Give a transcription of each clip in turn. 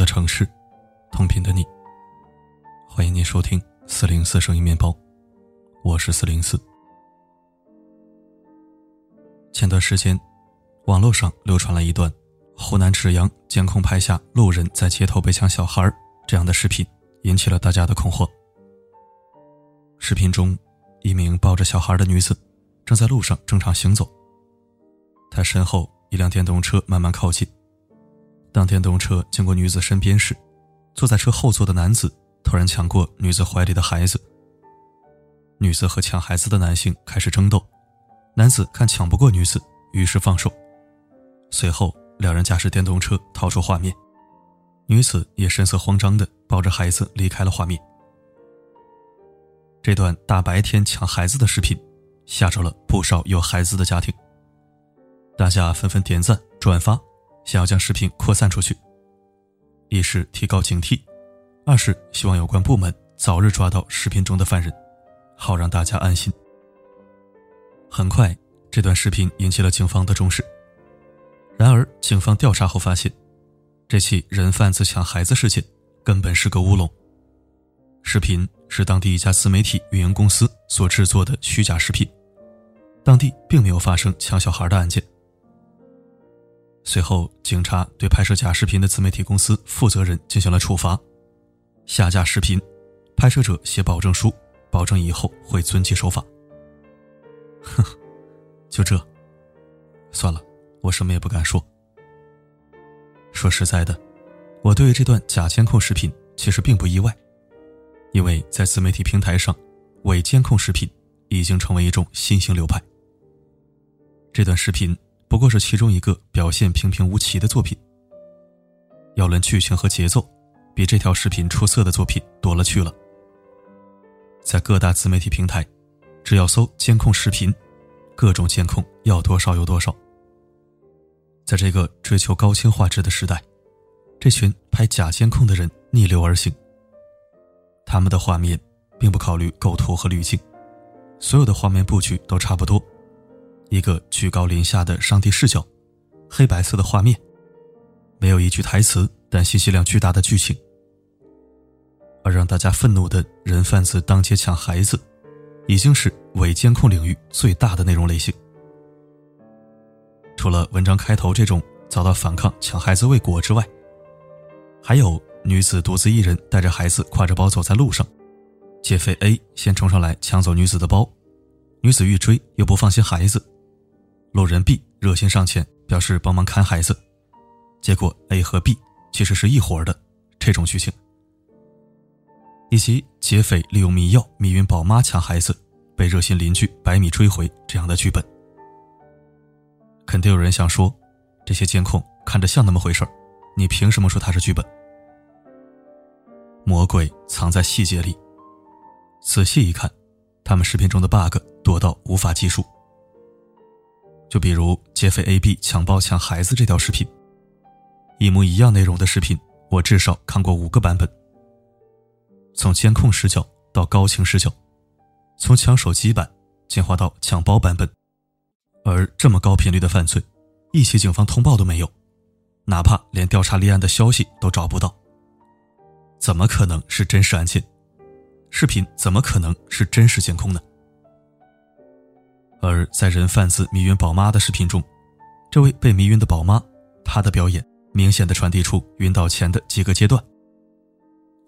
的城市，同频的你。欢迎您收听四零四声音面包，我是四零四。前段时间，网络上流传了一段湖南芷阳监控拍下路人在街头被抢小孩这样的视频，引起了大家的恐慌。视频中，一名抱着小孩的女子正在路上正常行走，她身后一辆电动车慢慢靠近。当电动车经过女子身边时，坐在车后座的男子突然抢过女子怀里的孩子。女子和抢孩子的男性开始争斗，男子看抢不过女子，于是放手。随后，两人驾驶电动车逃出画面，女子也神色慌张地抱着孩子离开了画面。这段大白天抢孩子的视频，吓着了不少有孩子的家庭，大家纷纷点赞转发。想要将视频扩散出去，一是提高警惕，二是希望有关部门早日抓到视频中的犯人，好让大家安心。很快，这段视频引起了警方的重视。然而，警方调查后发现，这起人贩子抢孩子事件根本是个乌龙。视频是当地一家自媒体运营公司所制作的虚假视频，当地并没有发生抢小孩的案件。随后，警察对拍摄假视频的自媒体公司负责人进行了处罚，下架视频，拍摄者写保证书，保证以后会遵纪守法。哼，就这，算了，我什么也不敢说。说实在的，我对于这段假监控视频其实并不意外，因为在自媒体平台上，伪监控视频已经成为一种新型流派。这段视频。不过是其中一个表现平平无奇的作品。要论剧情和节奏，比这条视频出色的作品多了去了。在各大自媒体平台，只要搜“监控视频”，各种监控要多少有多少。在这个追求高清画质的时代，这群拍假监控的人逆流而行。他们的画面并不考虑构图和滤镜，所有的画面布局都差不多。一个居高临下的上帝视角，黑白色的画面，没有一句台词，但信息量巨大的剧情。而让大家愤怒的人贩子当街抢孩子，已经是伪监控领域最大的内容类型。除了文章开头这种遭到反抗抢孩子未果之外，还有女子独自一人带着孩子挎着包走在路上，劫匪 A 先冲上来抢走女子的包，女子欲追又不放心孩子。路人 B 热心上前表示帮忙看孩子，结果 A 和 B 其实是一伙的，这种剧情，以及劫匪利用迷药迷晕宝妈抢孩子，被热心邻居百米追回这样的剧本，肯定有人想说，这些监控看着像那么回事你凭什么说它是剧本？魔鬼藏在细节里，仔细一看，他们视频中的 bug 多到无法计数。就比如劫匪 A、B 抢包抢孩子这条视频，一模一样内容的视频，我至少看过五个版本。从监控视角到高清视角，从抢手机版进化到抢包版本，而这么高频率的犯罪，一起警方通报都没有，哪怕连调查立案的消息都找不到，怎么可能是真实案件？视频怎么可能是真实监控呢？而在人贩子迷晕宝妈的视频中，这位被迷晕的宝妈，她的表演明显的传递出晕倒前的几个阶段：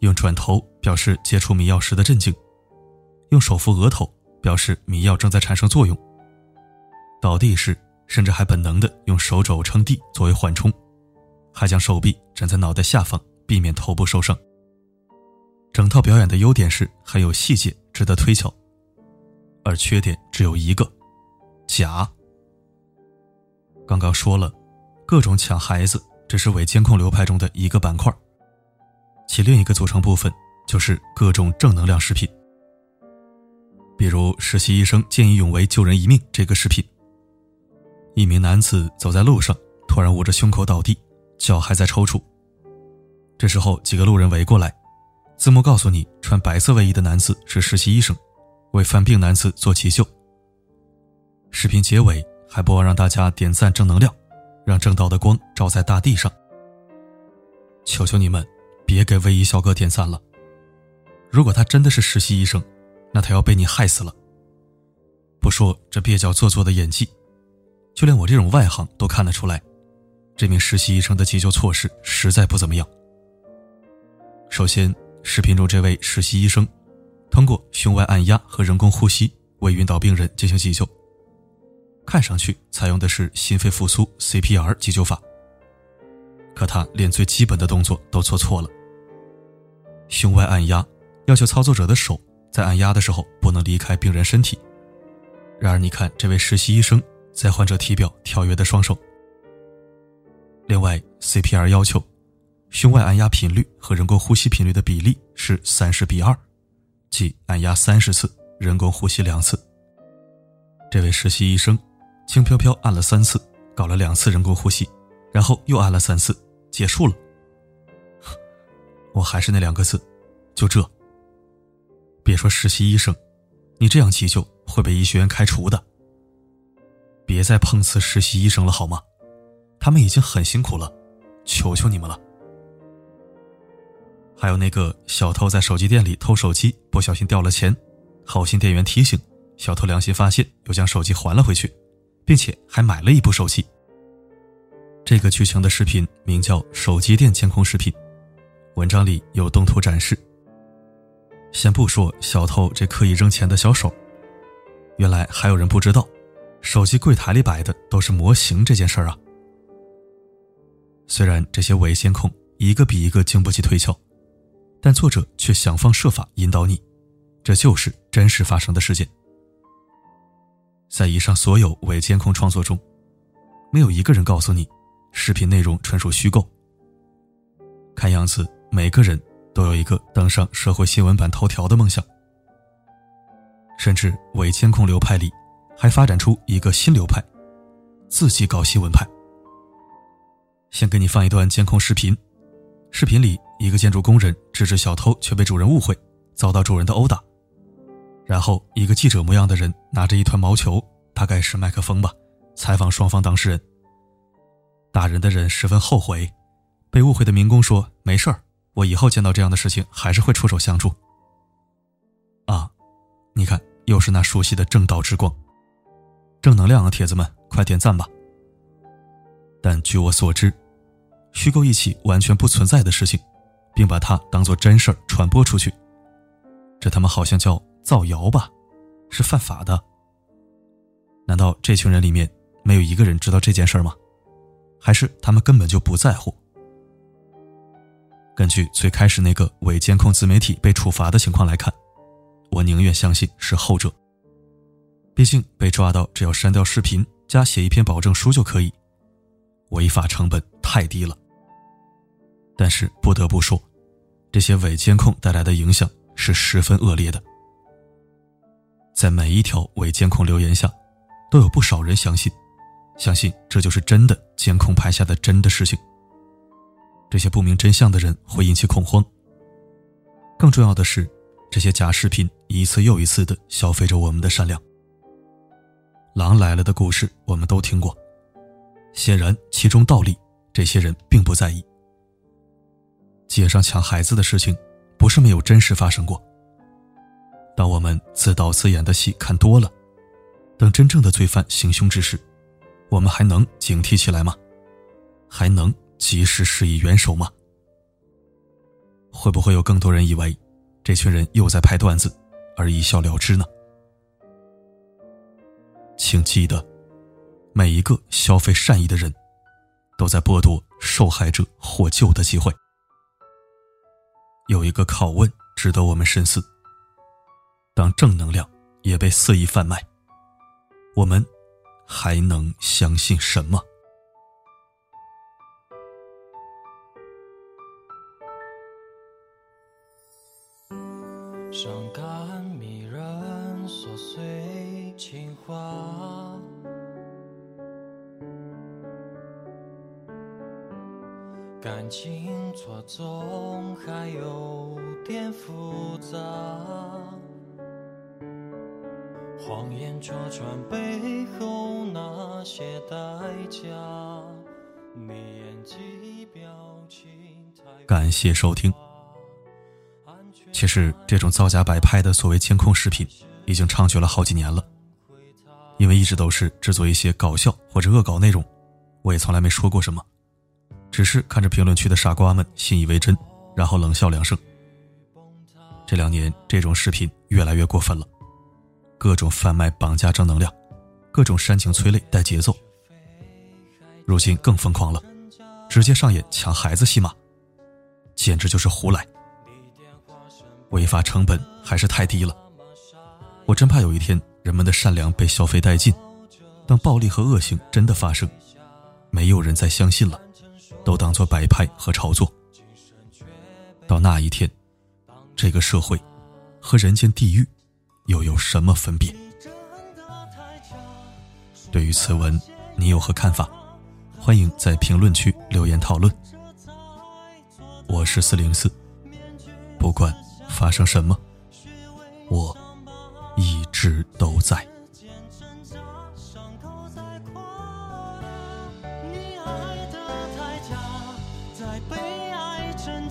用转头表示接触迷药时的震惊，用手扶额头表示迷药正在产生作用；倒地时，甚至还本能的用手肘撑地作为缓冲，还将手臂枕在脑袋下方，避免头部受伤。整套表演的优点是很有细节，值得推敲，而缺点只有一个。假。刚刚说了，各种抢孩子只是伪监控流派中的一个板块，其另一个组成部分就是各种正能量视频。比如实习医生见义勇为救人一命这个视频，一名男子走在路上，突然捂着胸口倒地，脚还在抽搐。这时候几个路人围过来，字幕告诉你，穿白色卫衣的男子是实习医生，为犯病男子做急救。视频结尾还不忘让大家点赞正能量，让正道的光照在大地上。求求你们，别给唯一小哥点赞了。如果他真的是实习医生，那他要被你害死了。不说这蹩脚做作的演技，就连我这种外行都看得出来，这名实习医生的急救措施实在不怎么样。首先，视频中这位实习医生通过胸外按压和人工呼吸为晕倒病人进行急救，看上去采用的是心肺复苏 CPR 急救法。可他连最基本的动作都做错了。胸外按压要求操作者的手在按压的时候不能离开病人身体。然而，你看这位实习医生在患者体表跳跃的双手。另外，CPR 要求胸外按压频率和人工呼吸频率的比例是三十比二，即按压三十次，人工呼吸两次。这位实习医生轻飘飘按了三次，搞了两次人工呼吸，然后又按了三次，结束了。我还是那两个字，就这。别说实习医生，你这样急救。会被医学院开除的。别再碰瓷实习医生了好吗？他们已经很辛苦了，求求你们了。还有那个小偷在手机店里偷手机，不小心掉了钱，好心店员提醒，小偷良心发现，又将手机还了回去，并且还买了一部手机。这个剧情的视频名叫《手机店监控视频》，文章里有动图展示。先不说小偷这刻意扔钱的小手。原来还有人不知道，手机柜台里摆的都是模型这件事儿啊。虽然这些伪监控一个比一个经不起推敲，但作者却想方设法引导你，这就是真实发生的事件。在以上所有伪监控创作中，没有一个人告诉你，视频内容纯属虚构。看样子每个人都有一个登上社会新闻版头条的梦想。甚至伪监控流派里，还发展出一个新流派——自己搞新闻派。先给你放一段监控视频，视频里一个建筑工人制止小偷，却被主人误会，遭到主人的殴打。然后一个记者模样的人拿着一团毛球，大概是麦克风吧，采访双方当事人。打人的人十分后悔，被误会的民工说：“没事儿，我以后见到这样的事情还是会出手相助。”啊，你看。又是那熟悉的正道之光，正能量啊！铁子们，快点赞吧！但据我所知，虚构一起完全不存在的事情，并把它当做真事儿传播出去，这他妈好像叫造谣吧？是犯法的。难道这群人里面没有一个人知道这件事吗？还是他们根本就不在乎？根据最开始那个伪监控自媒体被处罚的情况来看。我宁愿相信是后者。毕竟被抓到，只要删掉视频加写一篇保证书就可以，违法成本太低了。但是不得不说，这些伪监控带来的影响是十分恶劣的。在每一条伪监控留言下，都有不少人相信，相信这就是真的监控拍下的真的事情。这些不明真相的人会引起恐慌。更重要的是。这些假视频一次又一次的消费着我们的善良。狼来了的故事我们都听过，显然其中道理这些人并不在意。街上抢孩子的事情不是没有真实发生过。当我们自导自演的戏看多了，等真正的罪犯行凶之时，我们还能警惕起来吗？还能及时施以援手吗？会不会有更多人以为？这群人又在拍段子，而一笑了之呢？请记得，每一个消费善意的人，都在剥夺受害者获救的机会。有一个拷问值得我们深思：当正能量也被肆意贩卖，我们还能相信什么？谎言戳穿背后那些代价，你演技表情太。感谢收听。其实，这种造假摆拍的所谓监控视频，已经猖獗了好几年了。因为一直都是制作一些搞笑或者恶搞内容，我也从来没说过什么，只是看着评论区的傻瓜们信以为真，然后冷笑两声。这两年，这种视频越来越过分了，各种贩卖绑架正能量，各种煽情催泪带节奏。如今更疯狂了，直接上演抢孩子戏码，简直就是胡来。违法成本还是太低了，我真怕有一天人们的善良被消费殆尽，当暴力和恶行真的发生，没有人再相信了，都当做摆拍和炒作。到那一天，这个社会和人间地狱又有什么分别？对于此文，你有何看法？欢迎在评论区留言讨论。我是四零四，不管。发生什么？我一直都在。见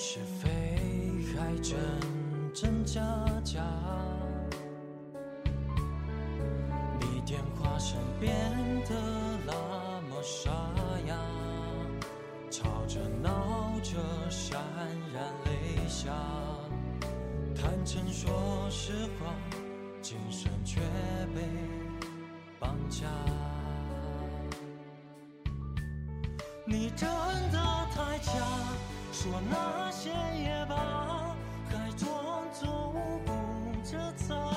是非，还真真假假。你电话声变得那么沙哑，吵着闹着潸然泪下，坦诚说实话，精神却被绑架。你真的太假。说那些也罢，还装作无辜，这才。